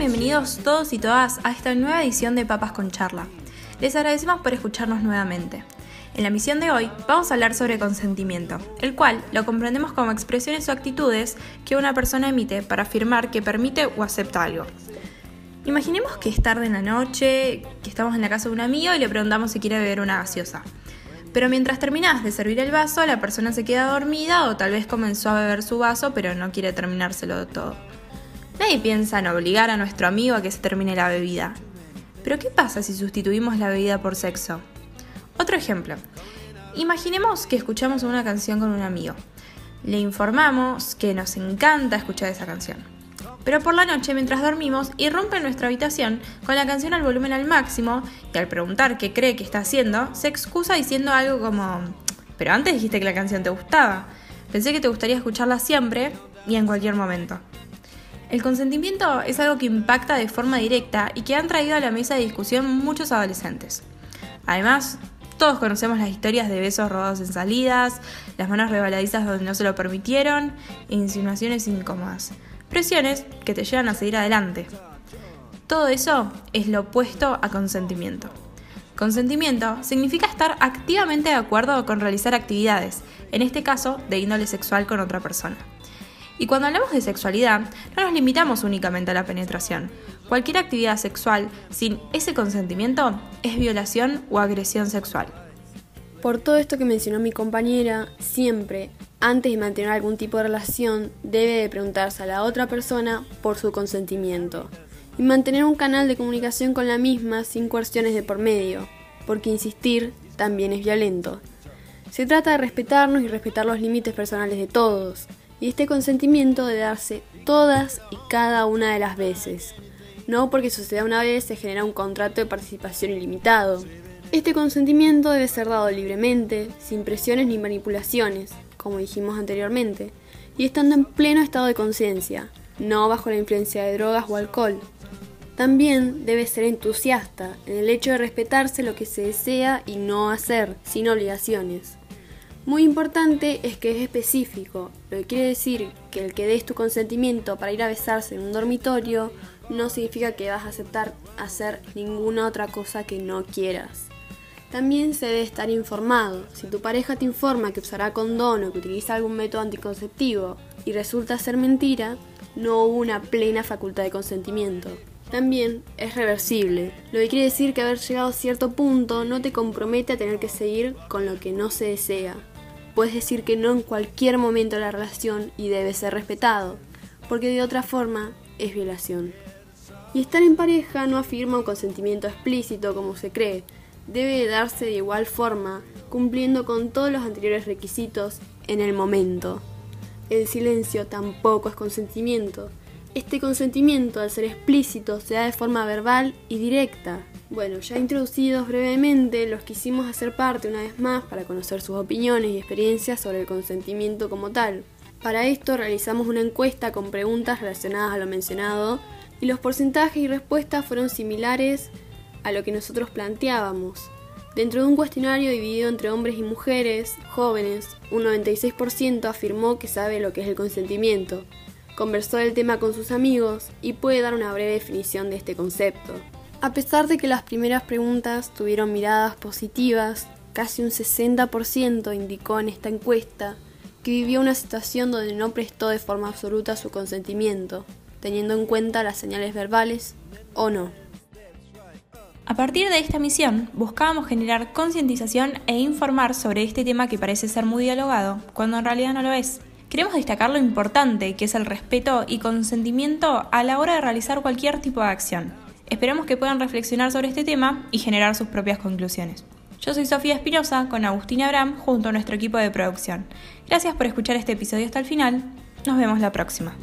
Bienvenidos todos y todas a esta nueva edición de Papas con Charla. Les agradecemos por escucharnos nuevamente. En la misión de hoy vamos a hablar sobre consentimiento, el cual lo comprendemos como expresiones o actitudes que una persona emite para afirmar que permite o acepta algo. Imaginemos que es tarde en la noche, que estamos en la casa de un amigo y le preguntamos si quiere beber una gaseosa. Pero mientras terminas de servir el vaso, la persona se queda dormida o tal vez comenzó a beber su vaso pero no quiere terminárselo todo. Nadie piensa en obligar a nuestro amigo a que se termine la bebida. Pero ¿qué pasa si sustituimos la bebida por sexo? Otro ejemplo. Imaginemos que escuchamos una canción con un amigo. Le informamos que nos encanta escuchar esa canción. Pero por la noche, mientras dormimos, irrumpe en nuestra habitación con la canción al volumen al máximo y al preguntar qué cree que está haciendo, se excusa diciendo algo como, pero antes dijiste que la canción te gustaba. Pensé que te gustaría escucharla siempre y en cualquier momento. El consentimiento es algo que impacta de forma directa y que han traído a la mesa de discusión muchos adolescentes. Además, todos conocemos las historias de besos robados en salidas, las manos rebaladizas donde no se lo permitieron e insinuaciones incómodas. Presiones que te llevan a seguir adelante. Todo eso es lo opuesto a consentimiento. Consentimiento significa estar activamente de acuerdo con realizar actividades, en este caso de índole sexual con otra persona. Y cuando hablamos de sexualidad, no nos limitamos únicamente a la penetración. Cualquier actividad sexual sin ese consentimiento es violación o agresión sexual. Por todo esto que mencionó mi compañera, siempre, antes de mantener algún tipo de relación, debe de preguntarse a la otra persona por su consentimiento y mantener un canal de comunicación con la misma sin cuestiones de por medio, porque insistir también es violento. Se trata de respetarnos y respetar los límites personales de todos, y este consentimiento debe darse todas y cada una de las veces. No porque suceda una vez se genera un contrato de participación ilimitado. Este consentimiento debe ser dado libremente, sin presiones ni manipulaciones, como dijimos anteriormente, y estando en pleno estado de conciencia, no bajo la influencia de drogas o alcohol. También debe ser entusiasta en el hecho de respetarse lo que se desea y no hacer, sin obligaciones. Muy importante es que es específico, lo que quiere decir que el que des tu consentimiento para ir a besarse en un dormitorio no significa que vas a aceptar hacer ninguna otra cosa que no quieras. También se debe estar informado. Si tu pareja te informa que usará condón o que utiliza algún método anticonceptivo y resulta ser mentira, no hubo una plena facultad de consentimiento. También es reversible, lo que quiere decir que haber llegado a cierto punto no te compromete a tener que seguir con lo que no se desea. Puedes decir que no en cualquier momento de la relación y debe ser respetado, porque de otra forma es violación. Y estar en pareja no afirma un consentimiento explícito como se cree, debe darse de igual forma, cumpliendo con todos los anteriores requisitos en el momento. El silencio tampoco es consentimiento. Este consentimiento, al ser explícito, se da de forma verbal y directa, bueno, ya introducidos brevemente, los quisimos hacer parte una vez más para conocer sus opiniones y experiencias sobre el consentimiento como tal. Para esto realizamos una encuesta con preguntas relacionadas a lo mencionado y los porcentajes y respuestas fueron similares a lo que nosotros planteábamos. Dentro de un cuestionario dividido entre hombres y mujeres, jóvenes, un 96% afirmó que sabe lo que es el consentimiento, conversó del tema con sus amigos y puede dar una breve definición de este concepto. A pesar de que las primeras preguntas tuvieron miradas positivas, casi un 60% indicó en esta encuesta que vivió una situación donde no prestó de forma absoluta su consentimiento, teniendo en cuenta las señales verbales o no. A partir de esta misión, buscábamos generar concientización e informar sobre este tema que parece ser muy dialogado, cuando en realidad no lo es. Queremos destacar lo importante que es el respeto y consentimiento a la hora de realizar cualquier tipo de acción. Esperamos que puedan reflexionar sobre este tema y generar sus propias conclusiones. Yo soy Sofía Espinosa con Agustina Abraham junto a nuestro equipo de producción. Gracias por escuchar este episodio hasta el final. Nos vemos la próxima.